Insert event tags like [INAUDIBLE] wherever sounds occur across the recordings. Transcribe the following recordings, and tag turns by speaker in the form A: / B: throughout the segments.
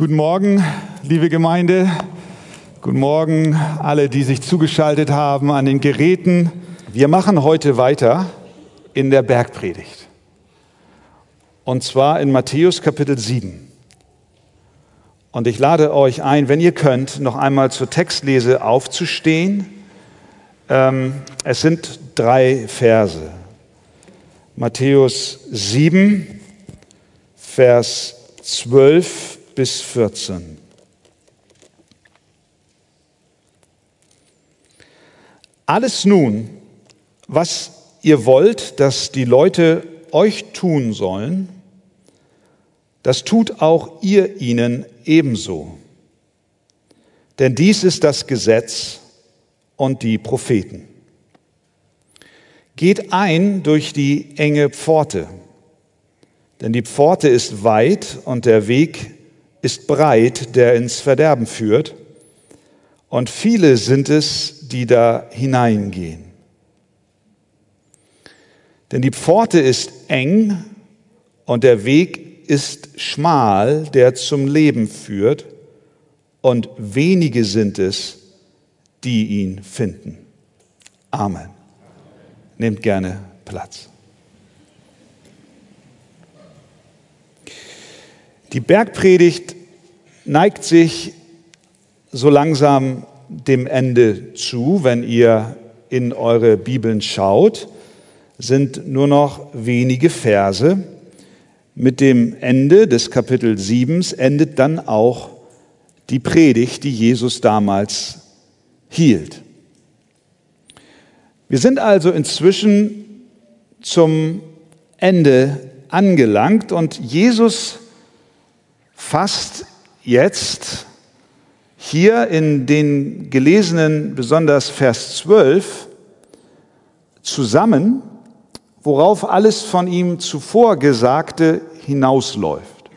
A: Guten Morgen, liebe Gemeinde. Guten Morgen, alle, die sich zugeschaltet haben an den Geräten. Wir machen heute weiter in der Bergpredigt. Und zwar in Matthäus Kapitel 7. Und ich lade euch ein, wenn ihr könnt, noch einmal zur Textlese aufzustehen. Ähm, es sind drei Verse. Matthäus 7, Vers 12 bis 14. Alles nun, was ihr wollt, dass die Leute euch tun sollen, das tut auch ihr ihnen ebenso. Denn dies ist das Gesetz und die Propheten. Geht ein durch die enge Pforte, denn die Pforte ist weit und der Weg ist breit, der ins Verderben führt, und viele sind es, die da hineingehen. Denn die Pforte ist eng und der Weg ist schmal, der zum Leben führt, und wenige sind es, die ihn finden. Amen. Nehmt gerne Platz. Die Bergpredigt neigt sich so langsam dem Ende zu, wenn ihr in eure Bibeln schaut, sind nur noch wenige Verse. Mit dem Ende des Kapitel 7 endet dann auch die Predigt, die Jesus damals hielt. Wir sind also inzwischen zum Ende angelangt und Jesus fasst jetzt hier in den gelesenen, besonders Vers 12, zusammen, worauf alles von ihm zuvor Gesagte hinausläuft.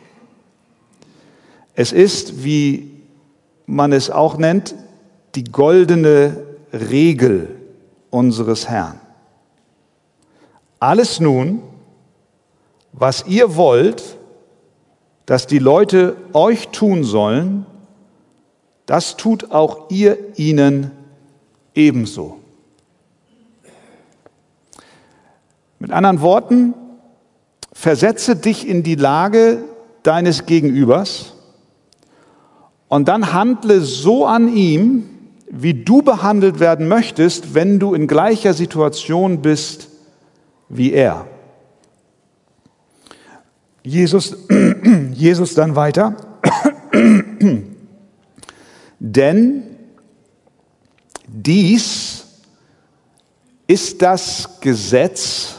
A: Es ist, wie man es auch nennt, die goldene Regel unseres Herrn. Alles nun, was ihr wollt, dass die Leute euch tun sollen, das tut auch ihr ihnen ebenso. Mit anderen Worten, versetze dich in die Lage deines Gegenübers und dann handle so an ihm, wie du behandelt werden möchtest, wenn du in gleicher Situation bist wie er. Jesus, [CLEARS THROAT] Jesus dann weiter. [CLEARS THROAT] Denn dies ist das Gesetz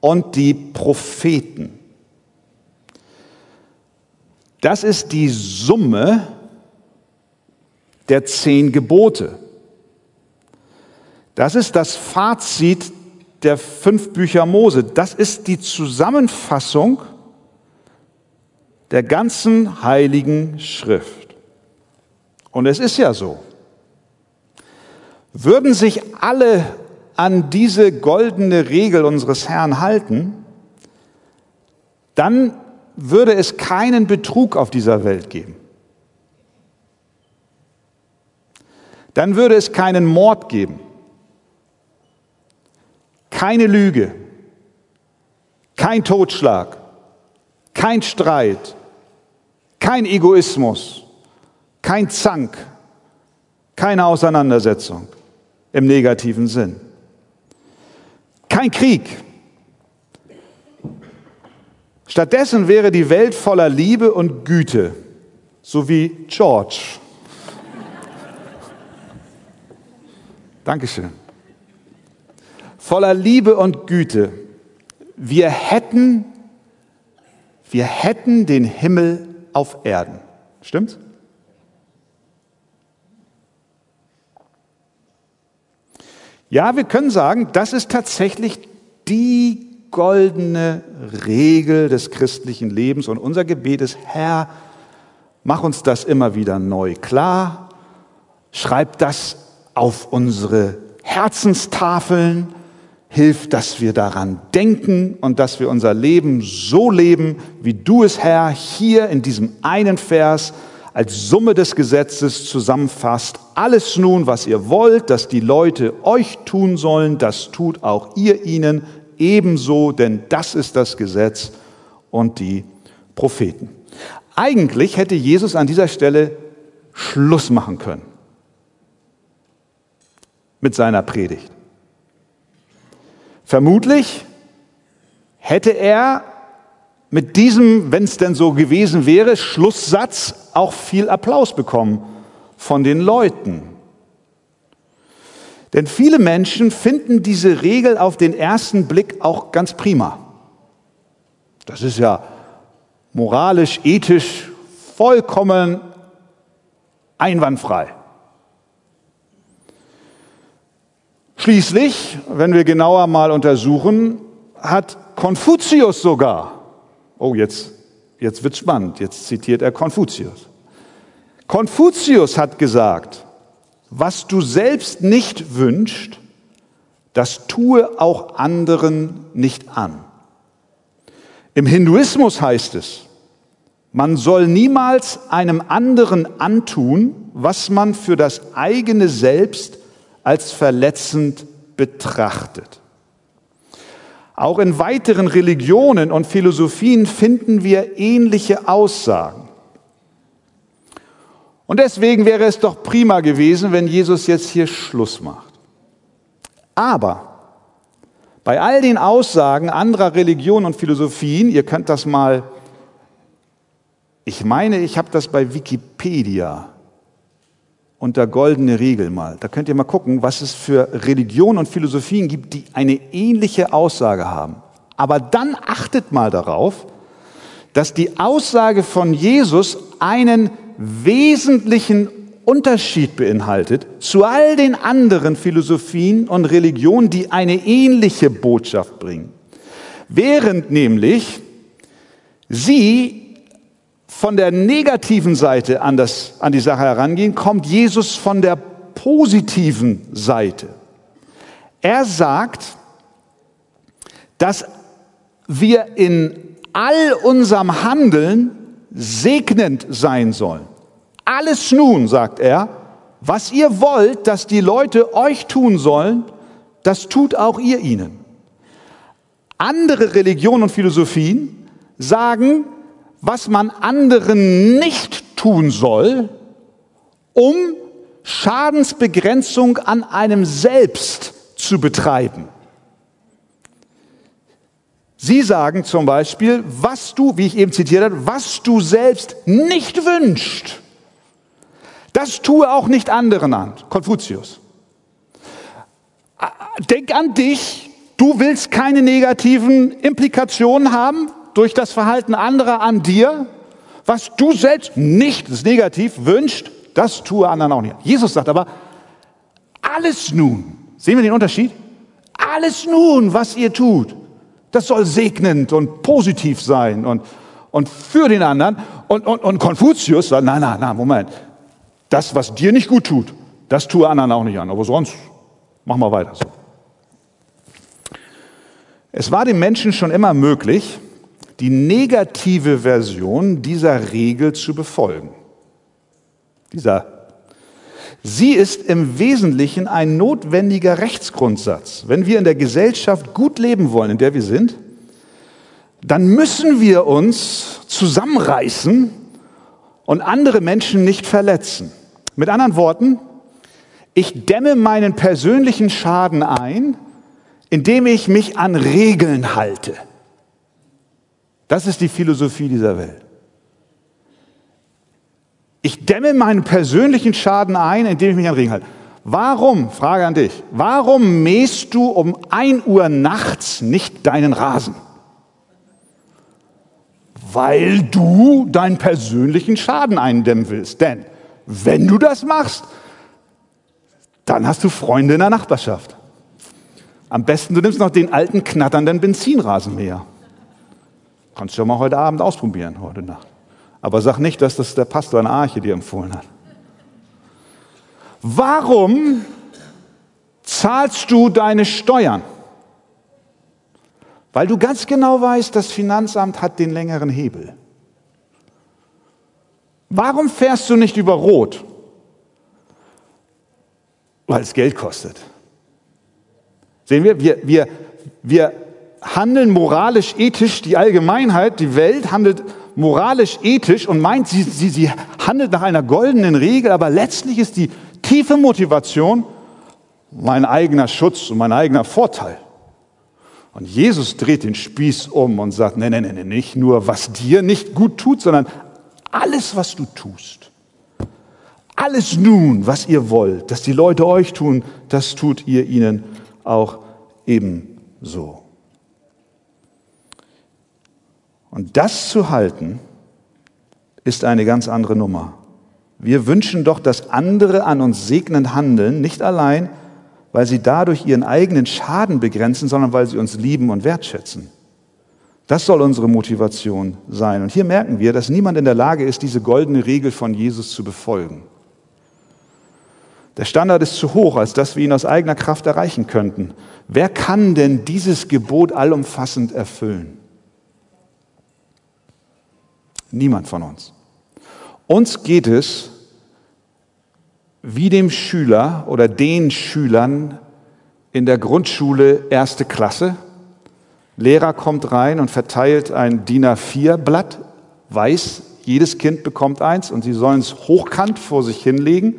A: und die Propheten. Das ist die Summe der zehn Gebote. Das ist das Fazit der fünf Bücher Mose. Das ist die Zusammenfassung der ganzen heiligen Schrift. Und es ist ja so. Würden sich alle an diese goldene Regel unseres Herrn halten, dann würde es keinen Betrug auf dieser Welt geben. Dann würde es keinen Mord geben, keine Lüge, kein Totschlag, kein Streit, kein Egoismus, kein Zank, keine Auseinandersetzung im negativen Sinn. Kein Krieg. Stattdessen wäre die Welt voller Liebe und Güte, so wie George. Dankeschön. Voller Liebe und Güte. Wir hätten, wir hätten den Himmel auf Erden. Stimmt's? Ja, wir können sagen, das ist tatsächlich die goldene Regel des christlichen Lebens und unser Gebet ist, Herr, mach uns das immer wieder neu klar, schreib das auf unsere Herzenstafeln, Hilf, dass wir daran denken und dass wir unser Leben so leben, wie du es, Herr, hier in diesem einen Vers als Summe des Gesetzes zusammenfasst. Alles nun, was ihr wollt, dass die Leute euch tun sollen, das tut auch ihr ihnen ebenso, denn das ist das Gesetz und die Propheten. Eigentlich hätte Jesus an dieser Stelle Schluss machen können mit seiner Predigt. Vermutlich hätte er mit diesem, wenn es denn so gewesen wäre, Schlusssatz auch viel Applaus bekommen von den Leuten. Denn viele Menschen finden diese Regel auf den ersten Blick auch ganz prima. Das ist ja moralisch, ethisch vollkommen einwandfrei. Schließlich, wenn wir genauer mal untersuchen, hat Konfuzius sogar, oh jetzt, jetzt wird spannend, jetzt zitiert er Konfuzius. Konfuzius hat gesagt, was du selbst nicht wünschst, das tue auch anderen nicht an. Im Hinduismus heißt es, man soll niemals einem anderen antun, was man für das eigene Selbst als verletzend betrachtet. Auch in weiteren Religionen und Philosophien finden wir ähnliche Aussagen. Und deswegen wäre es doch prima gewesen, wenn Jesus jetzt hier Schluss macht. Aber bei all den Aussagen anderer Religionen und Philosophien, ihr könnt das mal, ich meine, ich habe das bei Wikipedia unter goldene Regel mal. Da könnt ihr mal gucken, was es für Religionen und Philosophien gibt, die eine ähnliche Aussage haben. Aber dann achtet mal darauf, dass die Aussage von Jesus einen wesentlichen Unterschied beinhaltet zu all den anderen Philosophien und Religionen, die eine ähnliche Botschaft bringen. Während nämlich sie von der negativen Seite an, das, an die Sache herangehen, kommt Jesus von der positiven Seite. Er sagt, dass wir in all unserem Handeln segnend sein sollen. Alles nun, sagt er, was ihr wollt, dass die Leute euch tun sollen, das tut auch ihr ihnen. Andere Religionen und Philosophien sagen, was man anderen nicht tun soll, um Schadensbegrenzung an einem selbst zu betreiben. Sie sagen zum Beispiel, was du, wie ich eben zitiert habe, was du selbst nicht wünschst, das tue auch nicht anderen an. Konfuzius. Denk an dich, du willst keine negativen Implikationen haben, durch das Verhalten anderer an dir, was du selbst nicht, negativ, wünscht, das tue anderen auch nicht. Jesus sagt aber, alles nun, sehen wir den Unterschied? Alles nun, was ihr tut, das soll segnend und positiv sein und, und für den anderen. Und, und, und Konfuzius sagt, nein, nein, nein, Moment. Das, was dir nicht gut tut, das tue anderen auch nicht an. Aber sonst, mach mal weiter so. Es war dem Menschen schon immer möglich, die negative Version dieser Regel zu befolgen. Dieser Sie ist im Wesentlichen ein notwendiger Rechtsgrundsatz. Wenn wir in der Gesellschaft gut leben wollen, in der wir sind, dann müssen wir uns zusammenreißen und andere Menschen nicht verletzen. Mit anderen Worten, ich dämme meinen persönlichen Schaden ein, indem ich mich an Regeln halte. Das ist die Philosophie dieser Welt. Ich dämme meinen persönlichen Schaden ein, indem ich mich an Regen halte. Warum, Frage an dich, warum mähst du um ein Uhr nachts nicht deinen Rasen? Weil du deinen persönlichen Schaden eindämmen willst. Denn wenn du das machst, dann hast du Freunde in der Nachbarschaft. Am besten du nimmst noch den alten knatternden Benzinrasenmäher. Kannst du ja mal heute Abend ausprobieren, heute Nacht. Aber sag nicht, dass das der Pastor in Arche dir empfohlen hat. Warum zahlst du deine Steuern? Weil du ganz genau weißt, das Finanzamt hat den längeren Hebel. Warum fährst du nicht über Rot? Weil es Geld kostet. Sehen wir, wir, wir, wir handeln moralisch, ethisch, die Allgemeinheit, die Welt handelt moralisch, ethisch und meint, sie, sie, sie handelt nach einer goldenen Regel, aber letztlich ist die tiefe Motivation mein eigener Schutz und mein eigener Vorteil. Und Jesus dreht den Spieß um und sagt, nein, nein, nein, nicht nur, was dir nicht gut tut, sondern alles, was du tust. Alles nun, was ihr wollt, dass die Leute euch tun, das tut ihr ihnen auch ebenso. Und das zu halten, ist eine ganz andere Nummer. Wir wünschen doch, dass andere an uns segnend handeln, nicht allein, weil sie dadurch ihren eigenen Schaden begrenzen, sondern weil sie uns lieben und wertschätzen. Das soll unsere Motivation sein. Und hier merken wir, dass niemand in der Lage ist, diese goldene Regel von Jesus zu befolgen. Der Standard ist zu hoch, als dass wir ihn aus eigener Kraft erreichen könnten. Wer kann denn dieses Gebot allumfassend erfüllen? Niemand von uns. Uns geht es wie dem Schüler oder den Schülern in der Grundschule erste Klasse. Lehrer kommt rein und verteilt ein DIN A4-Blatt, weiß, jedes Kind bekommt eins und sie sollen es hochkant vor sich hinlegen.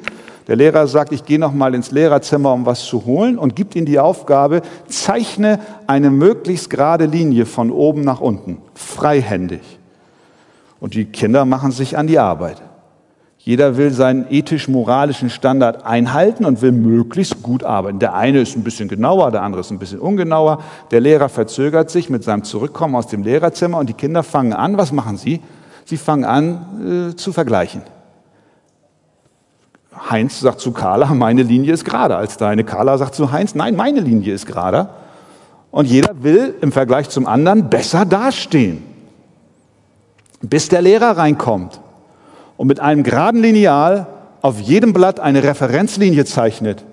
A: Der Lehrer sagt, ich gehe noch mal ins Lehrerzimmer, um was zu holen und gibt ihnen die Aufgabe, zeichne eine möglichst gerade Linie von oben nach unten, freihändig. Und die Kinder machen sich an die Arbeit. Jeder will seinen ethisch-moralischen Standard einhalten und will möglichst gut arbeiten. Der eine ist ein bisschen genauer, der andere ist ein bisschen ungenauer. Der Lehrer verzögert sich mit seinem Zurückkommen aus dem Lehrerzimmer und die Kinder fangen an, was machen sie? Sie fangen an äh, zu vergleichen. Heinz sagt zu Carla, meine Linie ist gerader als deine. Carla sagt zu Heinz, nein, meine Linie ist gerader. Und jeder will im Vergleich zum anderen besser dastehen bis der Lehrer reinkommt und mit einem geraden Lineal auf jedem Blatt eine Referenzlinie zeichnet.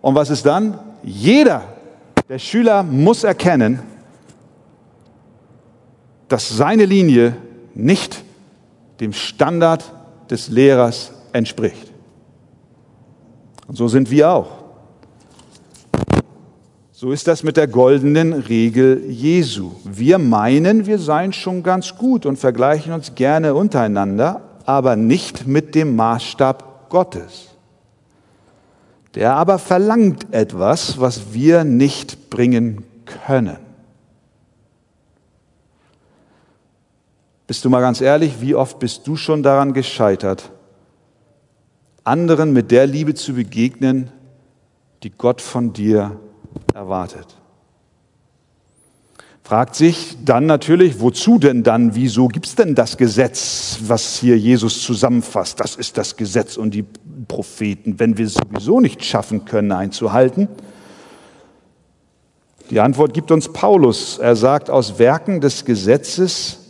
A: Und was ist dann? Jeder der Schüler muss erkennen, dass seine Linie nicht dem Standard des Lehrers entspricht. Und so sind wir auch. So ist das mit der goldenen Regel Jesu. Wir meinen, wir seien schon ganz gut und vergleichen uns gerne untereinander, aber nicht mit dem Maßstab Gottes. Der aber verlangt etwas, was wir nicht bringen können. Bist du mal ganz ehrlich, wie oft bist du schon daran gescheitert, anderen mit der Liebe zu begegnen, die Gott von dir erwartet. Fragt sich dann natürlich, wozu denn dann, wieso gibt es denn das Gesetz, was hier Jesus zusammenfasst? Das ist das Gesetz und die Propheten, wenn wir es sowieso nicht schaffen können einzuhalten. Die Antwort gibt uns Paulus. Er sagt, aus Werken des Gesetzes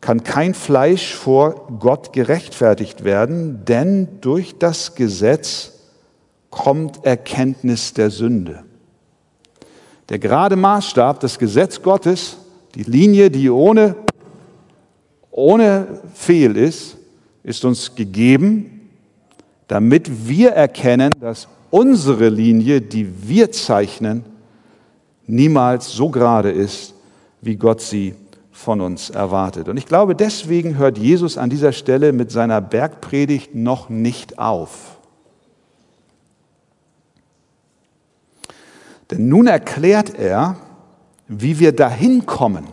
A: kann kein Fleisch vor Gott gerechtfertigt werden, denn durch das Gesetz kommt Erkenntnis der Sünde. Der gerade Maßstab, das Gesetz Gottes, die Linie, die ohne, ohne Fehl ist, ist uns gegeben, damit wir erkennen, dass unsere Linie, die wir zeichnen, niemals so gerade ist, wie Gott sie von uns erwartet. Und ich glaube, deswegen hört Jesus an dieser Stelle mit seiner Bergpredigt noch nicht auf. Denn nun erklärt er, wie wir dahin kommen,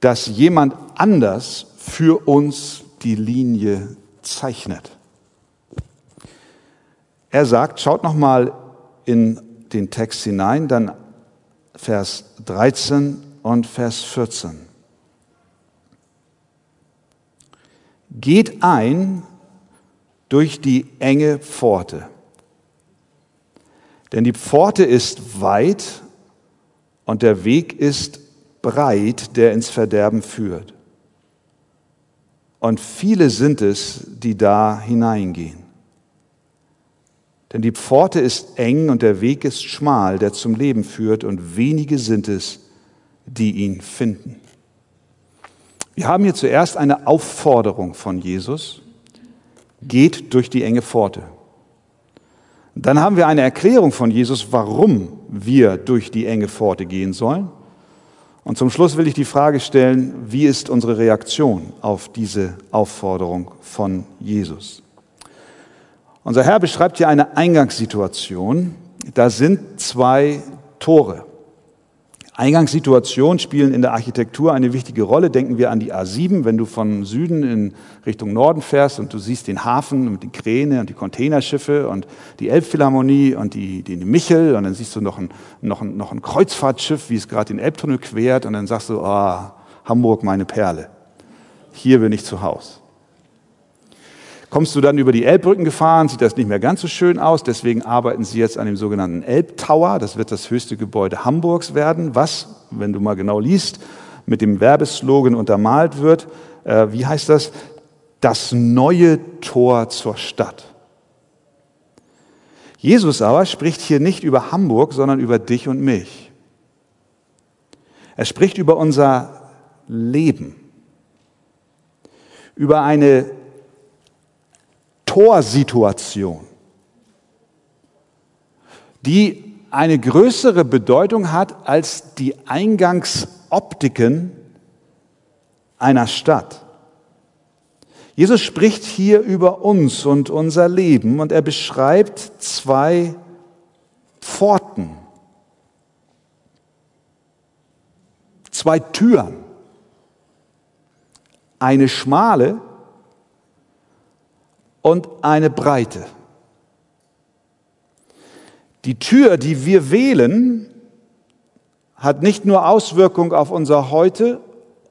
A: dass jemand anders für uns die Linie zeichnet. Er sagt, schaut noch mal in den Text hinein, dann Vers 13 und Vers 14. Geht ein durch die enge Pforte. Denn die Pforte ist weit und der Weg ist breit, der ins Verderben führt. Und viele sind es, die da hineingehen. Denn die Pforte ist eng und der Weg ist schmal, der zum Leben führt, und wenige sind es, die ihn finden. Wir haben hier zuerst eine Aufforderung von Jesus, geht durch die enge Pforte. Dann haben wir eine Erklärung von Jesus, warum wir durch die enge Pforte gehen sollen. Und zum Schluss will ich die Frage stellen, wie ist unsere Reaktion auf diese Aufforderung von Jesus? Unser Herr beschreibt hier eine Eingangssituation. Da sind zwei Tore. Eingangssituationen spielen in der Architektur eine wichtige Rolle. Denken wir an die A7, wenn du von Süden in Richtung Norden fährst und du siehst den Hafen mit den Kräne und die Containerschiffe und die Elbphilharmonie und die, die Michel und dann siehst du noch ein, noch ein, noch ein Kreuzfahrtschiff, wie es gerade den Elbtunnel quert und dann sagst du, oh, Hamburg, meine Perle. Hier bin ich zu Hause. Kommst du dann über die Elbbrücken gefahren, sieht das nicht mehr ganz so schön aus. Deswegen arbeiten sie jetzt an dem sogenannten Elbtower. Das wird das höchste Gebäude Hamburgs werden, was, wenn du mal genau liest, mit dem Werbeslogan untermalt wird. Äh, wie heißt das? Das neue Tor zur Stadt. Jesus aber spricht hier nicht über Hamburg, sondern über dich und mich. Er spricht über unser Leben, über eine Torsituation, die eine größere Bedeutung hat als die Eingangsoptiken einer Stadt. Jesus spricht hier über uns und unser Leben und er beschreibt zwei Pforten, zwei Türen, eine schmale und eine Breite. Die Tür, die wir wählen, hat nicht nur Auswirkung auf unser Heute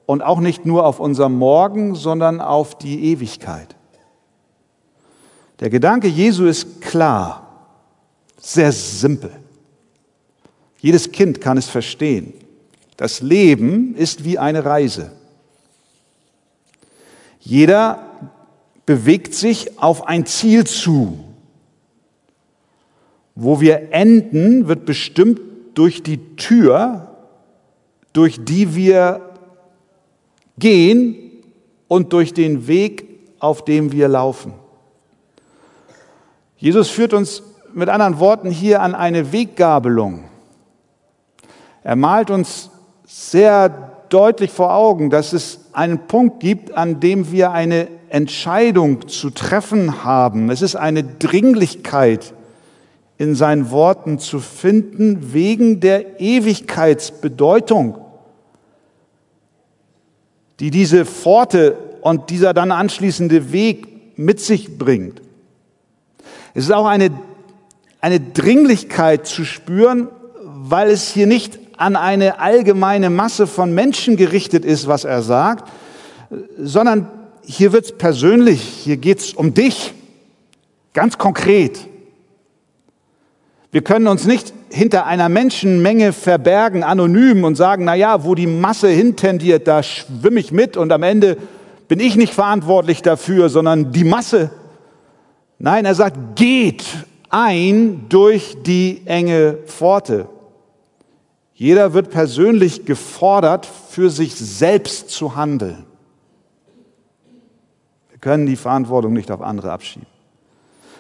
A: und auch nicht nur auf unser Morgen, sondern auf die Ewigkeit. Der Gedanke Jesu ist klar, sehr simpel. Jedes Kind kann es verstehen. Das Leben ist wie eine Reise. Jeder bewegt sich auf ein Ziel zu. Wo wir enden, wird bestimmt durch die Tür, durch die wir gehen und durch den Weg, auf dem wir laufen. Jesus führt uns mit anderen Worten hier an eine Weggabelung. Er malt uns sehr deutlich vor Augen, dass es einen Punkt gibt, an dem wir eine Entscheidung zu treffen haben. Es ist eine Dringlichkeit in seinen Worten zu finden wegen der Ewigkeitsbedeutung, die diese Pforte und dieser dann anschließende Weg mit sich bringt. Es ist auch eine, eine Dringlichkeit zu spüren, weil es hier nicht an eine allgemeine Masse von Menschen gerichtet ist, was er sagt, sondern hier wird es persönlich, hier geht es um dich, ganz konkret. Wir können uns nicht hinter einer Menschenmenge verbergen, anonym und sagen, na ja, wo die Masse hintendiert, da schwimme ich mit und am Ende bin ich nicht verantwortlich dafür, sondern die Masse. Nein, er sagt, geht ein durch die enge Pforte. Jeder wird persönlich gefordert, für sich selbst zu handeln können die Verantwortung nicht auf andere abschieben.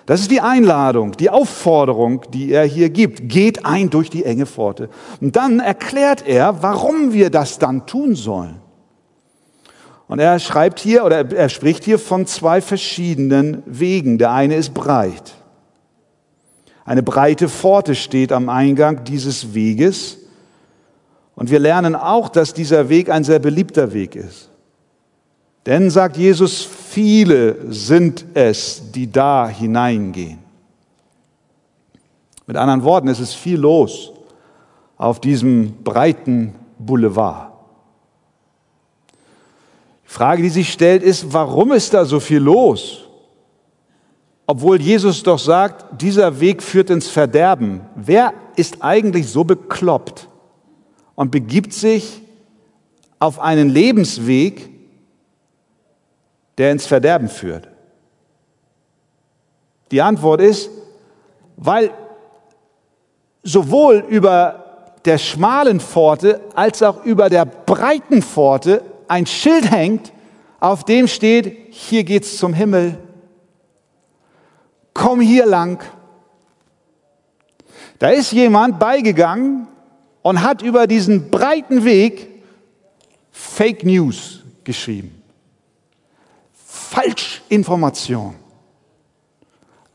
A: Das ist die Einladung, die Aufforderung, die er hier gibt. Geht ein durch die enge Pforte. Und dann erklärt er, warum wir das dann tun sollen. Und er schreibt hier oder er spricht hier von zwei verschiedenen Wegen. Der eine ist breit. Eine breite Pforte steht am Eingang dieses Weges. Und wir lernen auch, dass dieser Weg ein sehr beliebter Weg ist. Denn, sagt Jesus, viele sind es, die da hineingehen. Mit anderen Worten, es ist viel los auf diesem breiten Boulevard. Die Frage, die sich stellt, ist, warum ist da so viel los? Obwohl Jesus doch sagt, dieser Weg führt ins Verderben. Wer ist eigentlich so bekloppt und begibt sich auf einen Lebensweg, der ins Verderben führt? Die Antwort ist, weil sowohl über der schmalen Pforte als auch über der breiten Pforte ein Schild hängt, auf dem steht, hier geht's zum Himmel. Komm hier lang. Da ist jemand beigegangen und hat über diesen breiten Weg Fake News geschrieben. Falschinformation.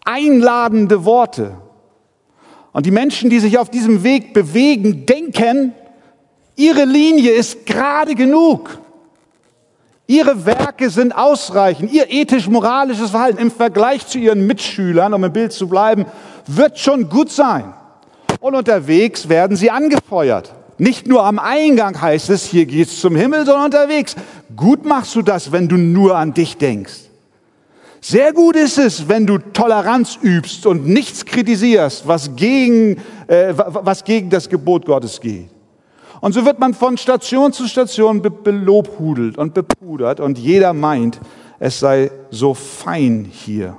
A: Einladende Worte. Und die Menschen, die sich auf diesem Weg bewegen, denken, ihre Linie ist gerade genug. Ihre Werke sind ausreichend. Ihr ethisch-moralisches Verhalten im Vergleich zu ihren Mitschülern, um im Bild zu bleiben, wird schon gut sein. Und unterwegs werden sie angefeuert. Nicht nur am Eingang heißt es, hier geht's zum Himmel, sondern unterwegs. Gut machst du das, wenn du nur an dich denkst. Sehr gut ist es, wenn du Toleranz übst und nichts kritisierst, was gegen, äh, was gegen das Gebot Gottes geht. Und so wird man von Station zu Station belobhudelt und bepudert und jeder meint, es sei so fein hier.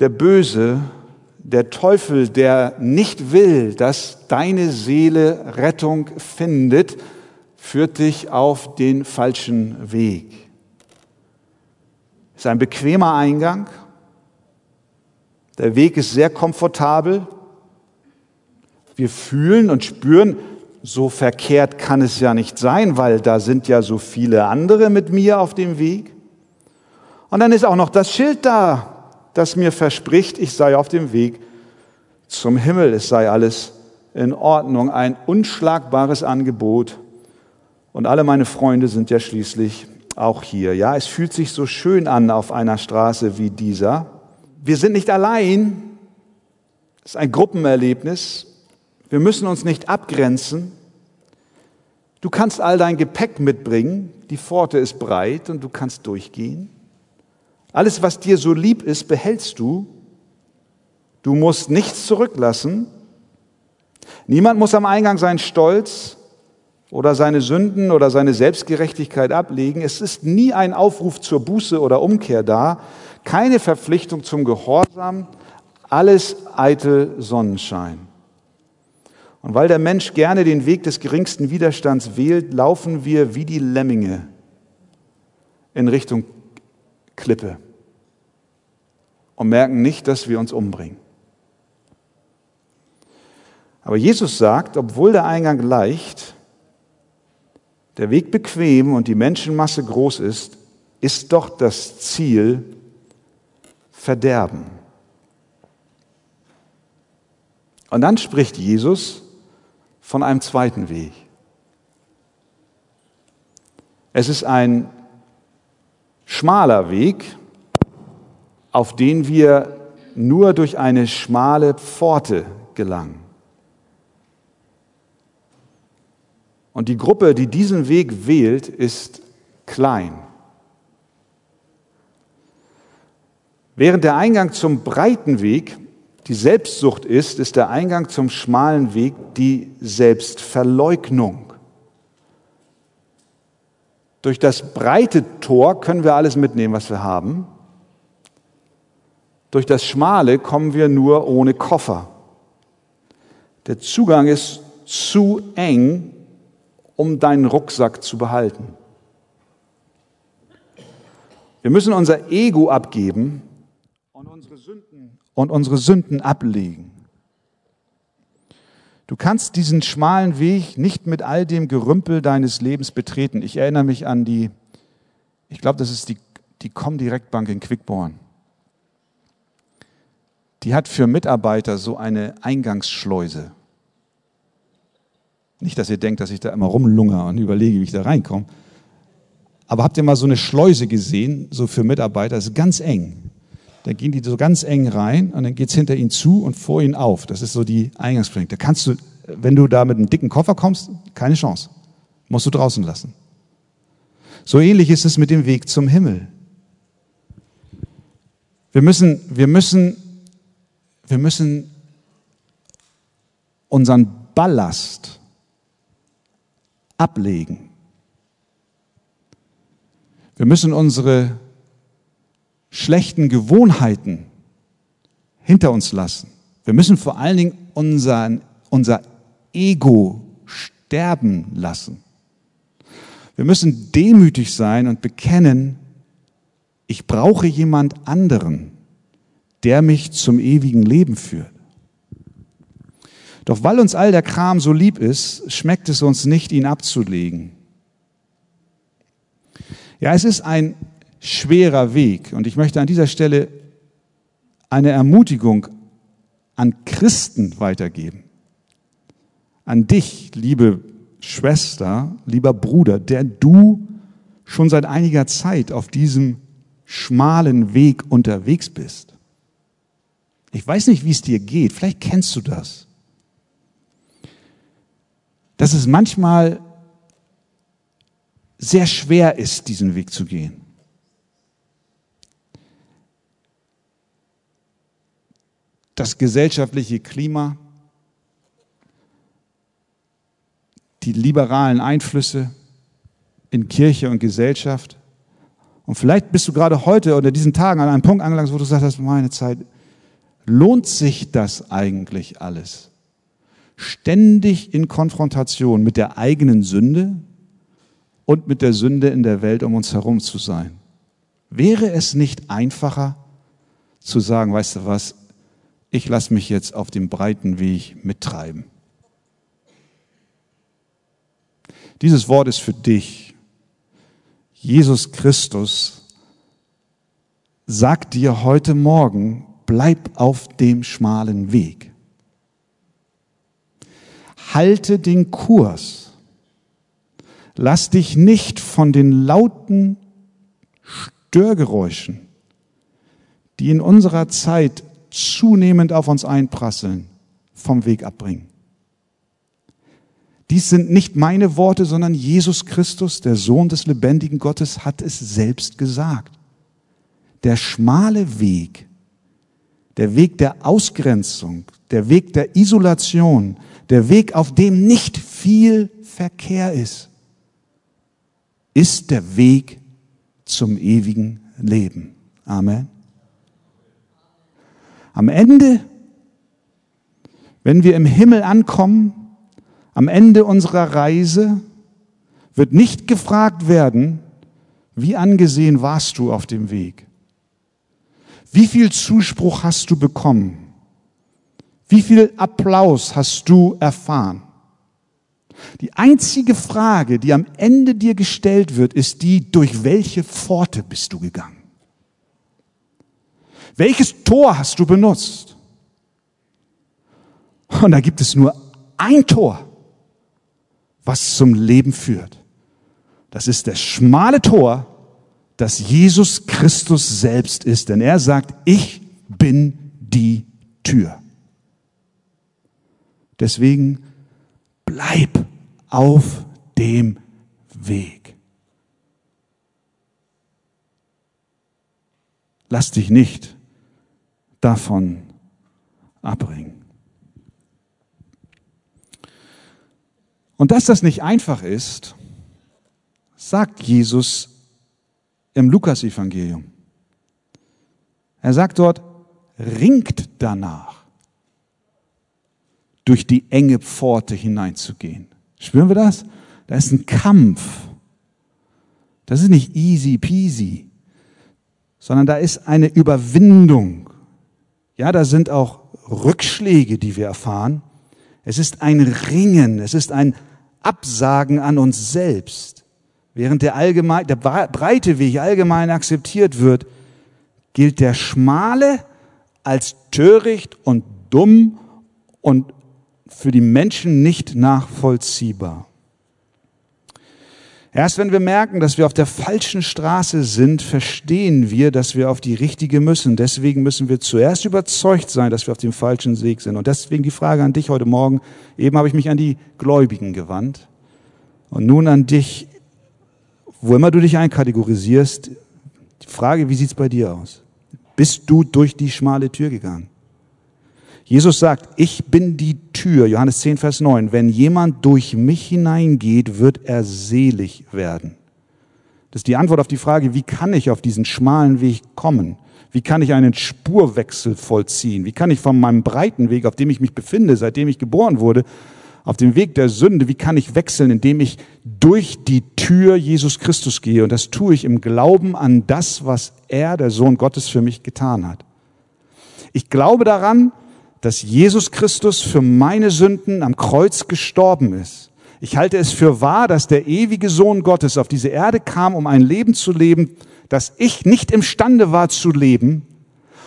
A: Der Böse der Teufel, der nicht will, dass deine Seele Rettung findet, führt dich auf den falschen Weg. Ist ein bequemer Eingang. Der Weg ist sehr komfortabel. Wir fühlen und spüren, so verkehrt kann es ja nicht sein, weil da sind ja so viele andere mit mir auf dem Weg. Und dann ist auch noch das Schild da, das mir verspricht, ich sei auf dem Weg zum Himmel, es sei alles in Ordnung, ein unschlagbares Angebot. Und alle meine Freunde sind ja schließlich auch hier. Ja, es fühlt sich so schön an auf einer Straße wie dieser. Wir sind nicht allein. Es ist ein Gruppenerlebnis. Wir müssen uns nicht abgrenzen. Du kannst all dein Gepäck mitbringen. Die Pforte ist breit und du kannst durchgehen. Alles, was dir so lieb ist, behältst du. Du musst nichts zurücklassen. Niemand muss am Eingang seinen Stolz oder seine Sünden oder seine Selbstgerechtigkeit ablegen. Es ist nie ein Aufruf zur Buße oder Umkehr da, keine Verpflichtung zum Gehorsam, alles eitel Sonnenschein. Und weil der Mensch gerne den Weg des geringsten Widerstands wählt, laufen wir wie die Lemminge in Richtung Klippe und merken nicht, dass wir uns umbringen. Aber Jesus sagt, obwohl der Eingang leicht, der Weg bequem und die Menschenmasse groß ist, ist doch das Ziel Verderben. Und dann spricht Jesus von einem zweiten Weg. Es ist ein schmaler Weg, auf den wir nur durch eine schmale Pforte gelangen. Und die Gruppe, die diesen Weg wählt, ist klein. Während der Eingang zum breiten Weg die Selbstsucht ist, ist der Eingang zum schmalen Weg die Selbstverleugnung. Durch das breite Tor können wir alles mitnehmen, was wir haben. Durch das schmale kommen wir nur ohne Koffer. Der Zugang ist zu eng um deinen Rucksack zu behalten. Wir müssen unser Ego abgeben und unsere Sünden, und unsere Sünden ablegen. Du kannst diesen schmalen Weg nicht mit all dem Gerümpel deines Lebens betreten. Ich erinnere mich an die, ich glaube, das ist die, die Comdirect-Bank in Quickborn. Die hat für Mitarbeiter so eine Eingangsschleuse. Nicht, dass ihr denkt, dass ich da immer rumlungere und überlege, wie ich da reinkomme. Aber habt ihr mal so eine Schleuse gesehen, so für Mitarbeiter? Das ist ganz eng. Da gehen die so ganz eng rein und dann geht's hinter ihnen zu und vor ihnen auf. Das ist so die Eingangspflicht. Da kannst du, wenn du da mit einem dicken Koffer kommst, keine Chance. Musst du draußen lassen. So ähnlich ist es mit dem Weg zum Himmel. Wir müssen, wir müssen, wir müssen unseren Ballast ablegen. Wir müssen unsere schlechten Gewohnheiten hinter uns lassen. Wir müssen vor allen Dingen unseren, unser Ego sterben lassen. Wir müssen demütig sein und bekennen, ich brauche jemand anderen, der mich zum ewigen Leben führt. Doch weil uns all der Kram so lieb ist, schmeckt es uns nicht, ihn abzulegen. Ja, es ist ein schwerer Weg und ich möchte an dieser Stelle eine Ermutigung an Christen weitergeben. An dich, liebe Schwester, lieber Bruder, der du schon seit einiger Zeit auf diesem schmalen Weg unterwegs bist. Ich weiß nicht, wie es dir geht, vielleicht kennst du das. Dass es manchmal sehr schwer ist, diesen Weg zu gehen. Das gesellschaftliche Klima, die liberalen Einflüsse in Kirche und Gesellschaft. Und vielleicht bist du gerade heute oder diesen Tagen an einem Punkt angelangt, wo du sagst, meine Zeit, lohnt sich das eigentlich alles? Ständig in Konfrontation mit der eigenen Sünde und mit der Sünde in der Welt um uns herum zu sein. Wäre es nicht einfacher zu sagen, weißt du was, ich lasse mich jetzt auf dem breiten Weg mittreiben. Dieses Wort ist für dich. Jesus Christus sagt dir heute Morgen, bleib auf dem schmalen Weg. Halte den Kurs. Lass dich nicht von den lauten Störgeräuschen, die in unserer Zeit zunehmend auf uns einprasseln, vom Weg abbringen. Dies sind nicht meine Worte, sondern Jesus Christus, der Sohn des lebendigen Gottes, hat es selbst gesagt. Der schmale Weg, der Weg der Ausgrenzung, der Weg der Isolation, der Weg, auf dem nicht viel Verkehr ist, ist der Weg zum ewigen Leben. Amen. Am Ende, wenn wir im Himmel ankommen, am Ende unserer Reise wird nicht gefragt werden, wie angesehen warst du auf dem Weg? Wie viel Zuspruch hast du bekommen? Wie viel Applaus hast du erfahren? Die einzige Frage, die am Ende dir gestellt wird, ist die, durch welche Pforte bist du gegangen? Welches Tor hast du benutzt? Und da gibt es nur ein Tor was zum Leben führt. Das ist das schmale Tor, das Jesus Christus selbst ist. Denn er sagt, ich bin die Tür. Deswegen bleib auf dem Weg. Lass dich nicht davon abbringen. Und dass das nicht einfach ist, sagt Jesus im Lukasevangelium. Er sagt dort, ringt danach, durch die enge Pforte hineinzugehen. Spüren wir das? Da ist ein Kampf. Das ist nicht easy peasy, sondern da ist eine Überwindung. Ja, da sind auch Rückschläge, die wir erfahren. Es ist ein Ringen, es ist ein Absagen an uns selbst. Während der, allgemein, der breite Weg allgemein akzeptiert wird, gilt der schmale als töricht und dumm und für die Menschen nicht nachvollziehbar. Erst wenn wir merken, dass wir auf der falschen Straße sind, verstehen wir, dass wir auf die richtige müssen. Deswegen müssen wir zuerst überzeugt sein, dass wir auf dem falschen Weg sind. Und deswegen die Frage an dich heute Morgen. Eben habe ich mich an die Gläubigen gewandt. Und nun an dich, wo immer du dich einkategorisierst, die Frage, wie sieht's bei dir aus? Bist du durch die schmale Tür gegangen? Jesus sagt, ich bin die Tür, Johannes 10, Vers 9. Wenn jemand durch mich hineingeht, wird er selig werden. Das ist die Antwort auf die Frage, wie kann ich auf diesen schmalen Weg kommen? Wie kann ich einen Spurwechsel vollziehen? Wie kann ich von meinem breiten Weg, auf dem ich mich befinde, seitdem ich geboren wurde, auf dem Weg der Sünde, wie kann ich wechseln, indem ich durch die Tür Jesus Christus gehe? Und das tue ich im Glauben an das, was er, der Sohn Gottes, für mich getan hat. Ich glaube daran, dass Jesus Christus für meine Sünden am Kreuz gestorben ist. Ich halte es für wahr, dass der ewige Sohn Gottes auf diese Erde kam, um ein Leben zu leben, das ich nicht imstande war zu leben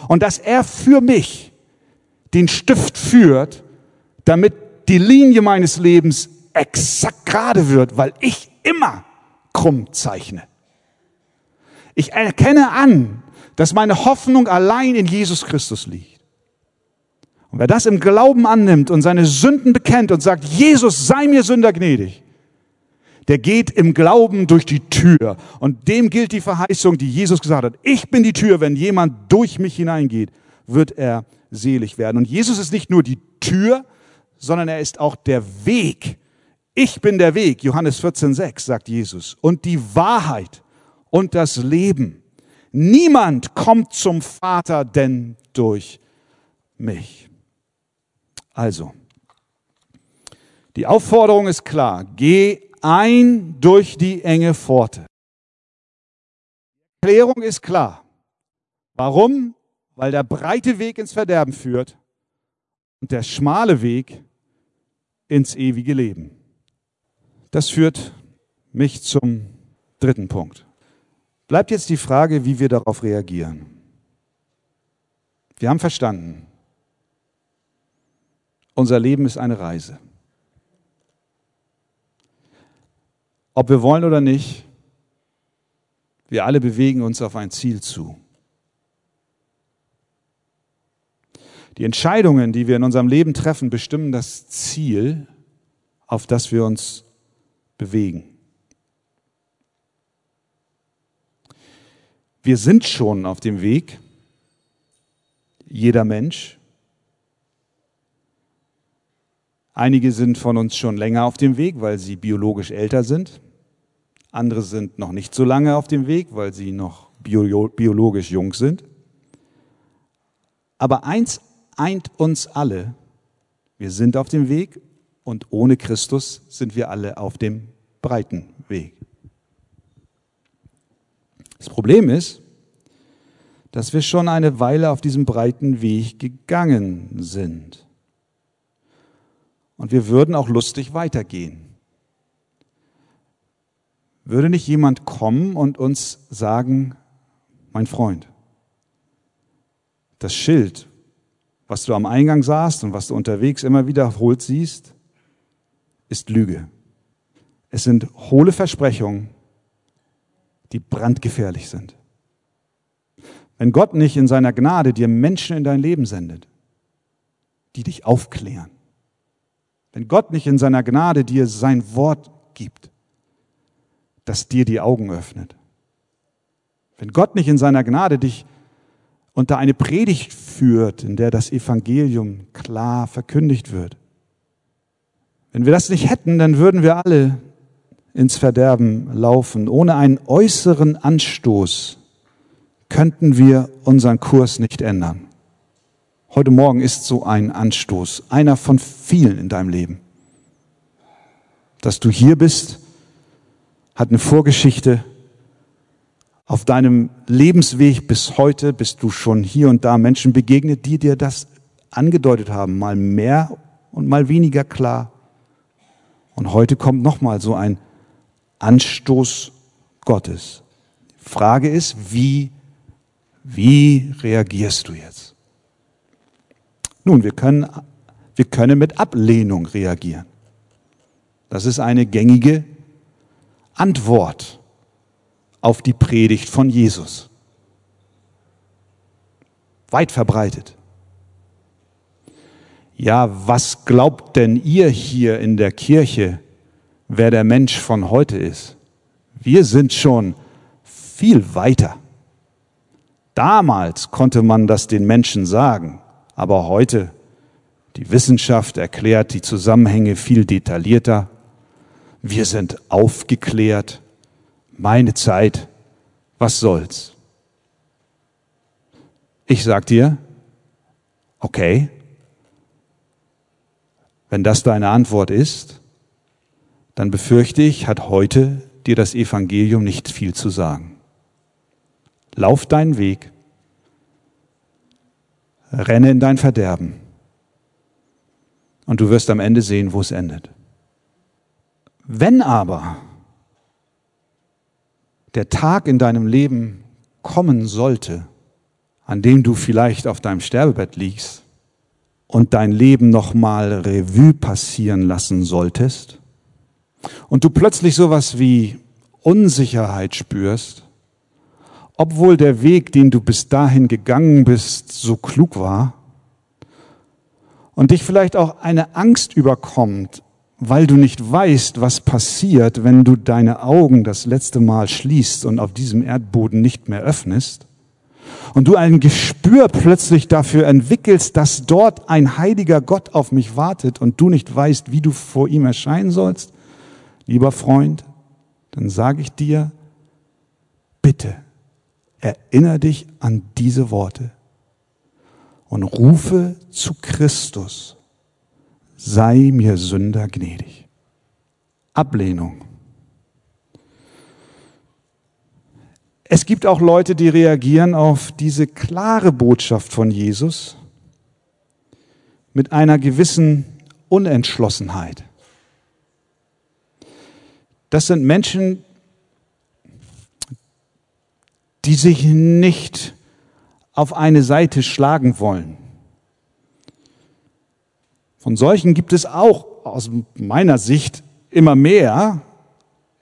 A: und dass er für mich den Stift führt, damit die Linie meines Lebens exakt gerade wird, weil ich immer krumm zeichne. Ich erkenne an, dass meine Hoffnung allein in Jesus Christus liegt. Und wer das im Glauben annimmt und seine Sünden bekennt und sagt, Jesus sei mir Sünder gnädig, der geht im Glauben durch die Tür. Und dem gilt die Verheißung, die Jesus gesagt hat. Ich bin die Tür, wenn jemand durch mich hineingeht, wird er selig werden. Und Jesus ist nicht nur die Tür, sondern er ist auch der Weg. Ich bin der Weg, Johannes 14,6 sagt Jesus, und die Wahrheit und das Leben. Niemand kommt zum Vater denn durch mich. Also, die Aufforderung ist klar. Geh ein durch die enge Pforte. Die Erklärung ist klar. Warum? Weil der breite Weg ins Verderben führt und der schmale Weg ins ewige Leben. Das führt mich zum dritten Punkt. Bleibt jetzt die Frage, wie wir darauf reagieren. Wir haben verstanden, unser Leben ist eine Reise. Ob wir wollen oder nicht, wir alle bewegen uns auf ein Ziel zu. Die Entscheidungen, die wir in unserem Leben treffen, bestimmen das Ziel, auf das wir uns bewegen. Wir sind schon auf dem Weg, jeder Mensch. Einige sind von uns schon länger auf dem Weg, weil sie biologisch älter sind. Andere sind noch nicht so lange auf dem Weg, weil sie noch biologisch jung sind. Aber eins eint uns alle. Wir sind auf dem Weg und ohne Christus sind wir alle auf dem breiten Weg. Das Problem ist, dass wir schon eine Weile auf diesem breiten Weg gegangen sind. Und wir würden auch lustig weitergehen. Würde nicht jemand kommen und uns sagen, mein Freund, das Schild, was du am Eingang sahst und was du unterwegs immer wiederholt siehst, ist Lüge. Es sind hohle Versprechungen, die brandgefährlich sind. Wenn Gott nicht in seiner Gnade dir Menschen in dein Leben sendet, die dich aufklären, wenn Gott nicht in seiner Gnade dir sein Wort gibt, das dir die Augen öffnet, wenn Gott nicht in seiner Gnade dich unter eine Predigt führt, in der das Evangelium klar verkündigt wird. Wenn wir das nicht hätten, dann würden wir alle ins Verderben laufen. Ohne einen äußeren Anstoß könnten wir unseren Kurs nicht ändern. Heute Morgen ist so ein Anstoß, einer von vielen in deinem Leben. Dass du hier bist, hat eine Vorgeschichte, auf deinem Lebensweg bis heute bist du schon hier und da Menschen begegnet, die dir das angedeutet haben, mal mehr und mal weniger klar. Und heute kommt nochmal so ein Anstoß Gottes. Frage ist, wie, wie reagierst du jetzt? Nun, wir können, wir können mit Ablehnung reagieren. Das ist eine gängige Antwort auf die Predigt von Jesus. Weit verbreitet. Ja, was glaubt denn ihr hier in der Kirche, wer der Mensch von heute ist? Wir sind schon viel weiter. Damals konnte man das den Menschen sagen, aber heute, die Wissenschaft erklärt die Zusammenhänge viel detaillierter. Wir sind aufgeklärt meine Zeit, was soll's? Ich sag dir, okay, wenn das deine Antwort ist, dann befürchte ich, hat heute dir das Evangelium nicht viel zu sagen. Lauf deinen Weg, renne in dein Verderben und du wirst am Ende sehen, wo es endet. Wenn aber der Tag in deinem Leben kommen sollte, an dem du vielleicht auf deinem Sterbebett liegst und dein Leben nochmal Revue passieren lassen solltest und du plötzlich sowas wie Unsicherheit spürst, obwohl der Weg, den du bis dahin gegangen bist, so klug war, und dich vielleicht auch eine Angst überkommt, weil du nicht weißt, was passiert, wenn du deine Augen das letzte Mal schließt und auf diesem Erdboden nicht mehr öffnest, und du ein Gespür plötzlich dafür entwickelst, dass dort ein heiliger Gott auf mich wartet und du nicht weißt, wie du vor ihm erscheinen sollst, lieber Freund, dann sage ich dir, bitte, erinnere dich an diese Worte und rufe zu Christus, sei mir Sünder gnädig. Ablehnung. Es gibt auch Leute, die reagieren auf diese klare Botschaft von Jesus mit einer gewissen Unentschlossenheit. Das sind Menschen, die sich nicht auf eine Seite schlagen wollen. Von solchen gibt es auch aus meiner Sicht immer mehr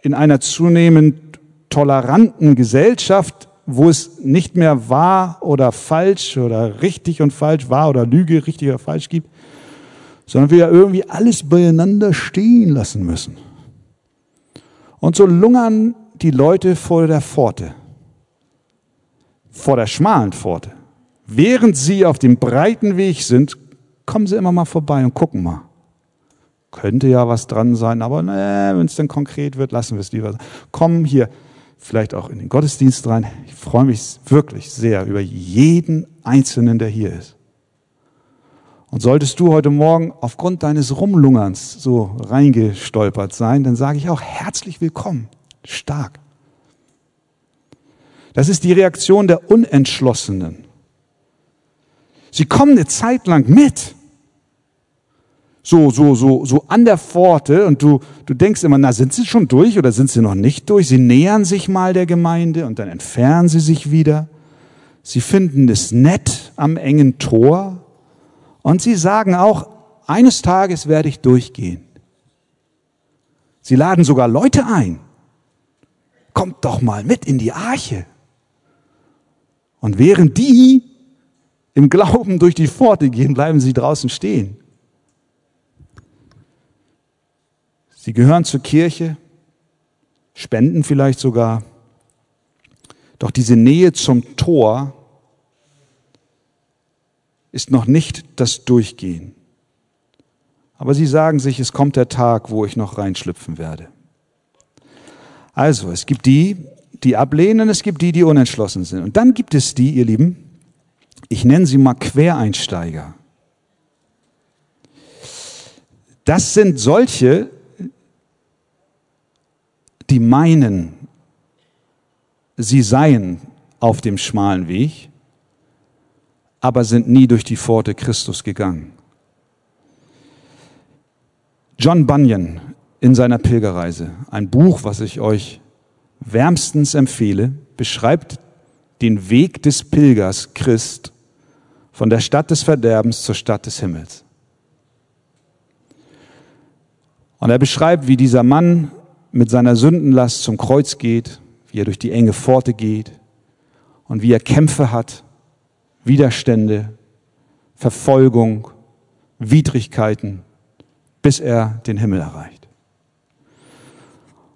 A: in einer zunehmend toleranten Gesellschaft, wo es nicht mehr wahr oder falsch oder richtig und falsch, wahr oder Lüge, richtig oder falsch gibt, sondern wir irgendwie alles beieinander stehen lassen müssen. Und so lungern die Leute vor der Pforte vor der schmalen Pforte. Während sie auf dem breiten Weg sind, kommen sie immer mal vorbei und gucken mal. Könnte ja was dran sein, aber nee, wenn es dann konkret wird, lassen wir es lieber. Kommen hier vielleicht auch in den Gottesdienst rein. Ich freue mich wirklich sehr über jeden Einzelnen, der hier ist. Und solltest du heute Morgen aufgrund deines Rumlungerns so reingestolpert sein, dann sage ich auch herzlich willkommen. Stark. Das ist die Reaktion der Unentschlossenen. Sie kommen eine Zeit lang mit. So, so, so, so an der Pforte und du, du denkst immer, na, sind sie schon durch oder sind sie noch nicht durch? Sie nähern sich mal der Gemeinde und dann entfernen sie sich wieder. Sie finden es nett am engen Tor und sie sagen auch, eines Tages werde ich durchgehen. Sie laden sogar Leute ein. Kommt doch mal mit in die Arche. Und während die im Glauben durch die Pforte gehen, bleiben sie draußen stehen. Sie gehören zur Kirche, spenden vielleicht sogar. Doch diese Nähe zum Tor ist noch nicht das Durchgehen. Aber sie sagen sich, es kommt der Tag, wo ich noch reinschlüpfen werde. Also, es gibt die, die ablehnen, es gibt die, die unentschlossen sind. Und dann gibt es die, ihr Lieben, ich nenne sie mal Quereinsteiger. Das sind solche, die meinen, sie seien auf dem schmalen Weg, aber sind nie durch die Pforte Christus gegangen. John Bunyan in seiner Pilgerreise, ein Buch, was ich euch wärmstens empfehle, beschreibt den Weg des Pilgers Christ von der Stadt des Verderbens zur Stadt des Himmels. Und er beschreibt, wie dieser Mann mit seiner Sündenlast zum Kreuz geht, wie er durch die enge Pforte geht und wie er Kämpfe hat, Widerstände, Verfolgung, Widrigkeiten, bis er den Himmel erreicht.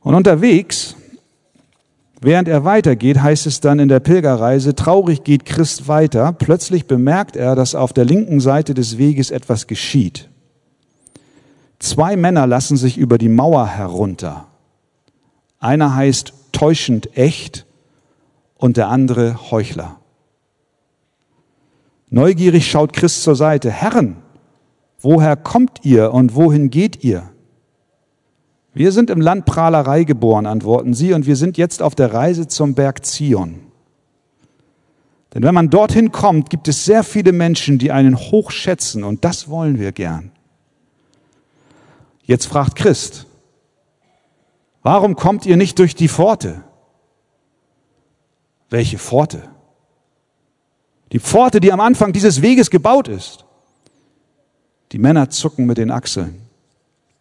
A: Und unterwegs Während er weitergeht, heißt es dann in der Pilgerreise, traurig geht Christ weiter. Plötzlich bemerkt er, dass auf der linken Seite des Weges etwas geschieht. Zwei Männer lassen sich über die Mauer herunter. Einer heißt täuschend echt und der andere Heuchler. Neugierig schaut Christ zur Seite. Herren, woher kommt ihr und wohin geht ihr? Wir sind im Land Prahlerei geboren, antworten sie, und wir sind jetzt auf der Reise zum Berg Zion. Denn wenn man dorthin kommt, gibt es sehr viele Menschen, die einen hochschätzen, und das wollen wir gern. Jetzt fragt Christ, warum kommt ihr nicht durch die Pforte? Welche Pforte? Die Pforte, die am Anfang dieses Weges gebaut ist. Die Männer zucken mit den Achseln.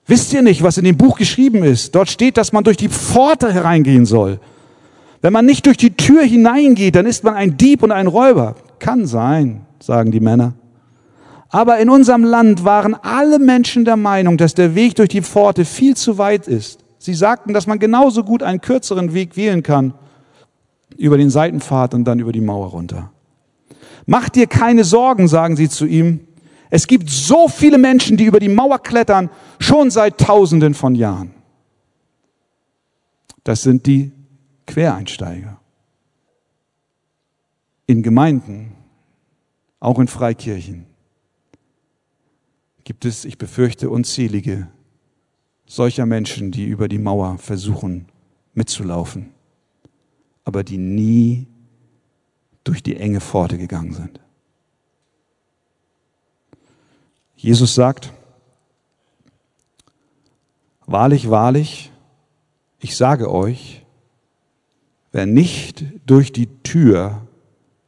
A: Wisst ihr nicht, was in dem Buch geschrieben ist? Dort steht, dass man durch die Pforte hereingehen soll. Wenn man nicht durch die Tür hineingeht, dann ist man ein Dieb und ein Räuber. Kann sein, sagen die Männer. Aber in unserem Land waren alle Menschen der Meinung, dass der Weg durch die Pforte viel zu weit ist. Sie sagten, dass man genauso gut einen kürzeren Weg wählen kann, über den Seitenpfad und dann über die Mauer runter. Mach dir keine Sorgen, sagen sie zu ihm. Es gibt so viele Menschen, die über die Mauer klettern, schon seit Tausenden von Jahren. Das sind die Quereinsteiger. In Gemeinden, auch in Freikirchen, gibt es, ich befürchte, unzählige solcher Menschen, die über die Mauer versuchen mitzulaufen, aber die nie durch die enge Pforte gegangen sind. Jesus sagt, Wahrlich, wahrlich, ich sage euch, wer nicht durch die Tür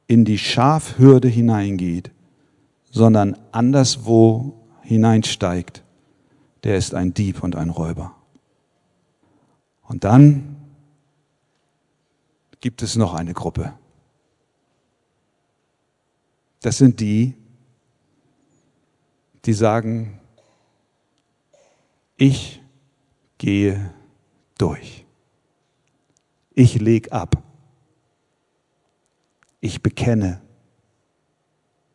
A: in die Schafhürde hineingeht, sondern anderswo hineinsteigt, der ist ein Dieb und ein Räuber. Und dann gibt es noch eine Gruppe. Das sind die, die sagen, ich gehe durch. Ich leg ab. Ich bekenne.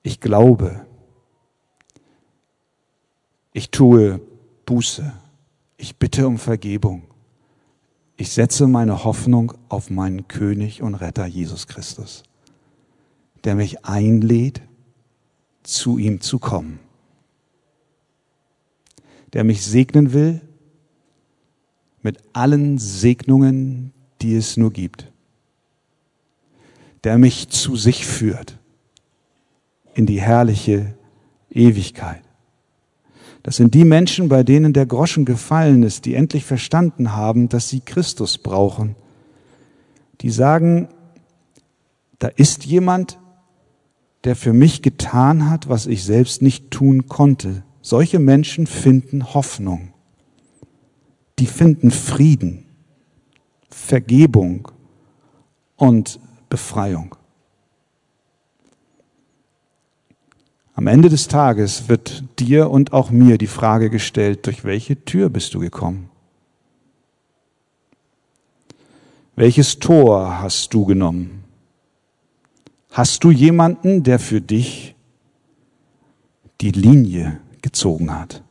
A: Ich glaube. Ich tue Buße. Ich bitte um Vergebung. Ich setze meine Hoffnung auf meinen König und Retter Jesus Christus der mich einlädt, zu ihm zu kommen. Der mich segnen will mit allen Segnungen, die es nur gibt. Der mich zu sich führt in die herrliche Ewigkeit. Das sind die Menschen, bei denen der Groschen gefallen ist, die endlich verstanden haben, dass sie Christus brauchen. Die sagen, da ist jemand, der für mich getan hat, was ich selbst nicht tun konnte. Solche Menschen finden Hoffnung. Die finden Frieden, Vergebung und Befreiung. Am Ende des Tages wird dir und auch mir die Frage gestellt, durch welche Tür bist du gekommen? Welches Tor hast du genommen? Hast du jemanden, der für dich die Linie gezogen hat?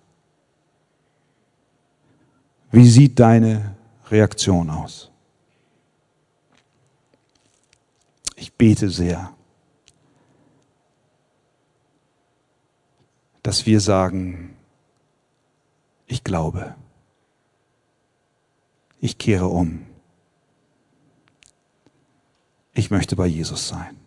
A: Wie sieht deine Reaktion aus? Ich bete sehr, dass wir sagen, ich glaube, ich kehre um, ich möchte bei Jesus sein.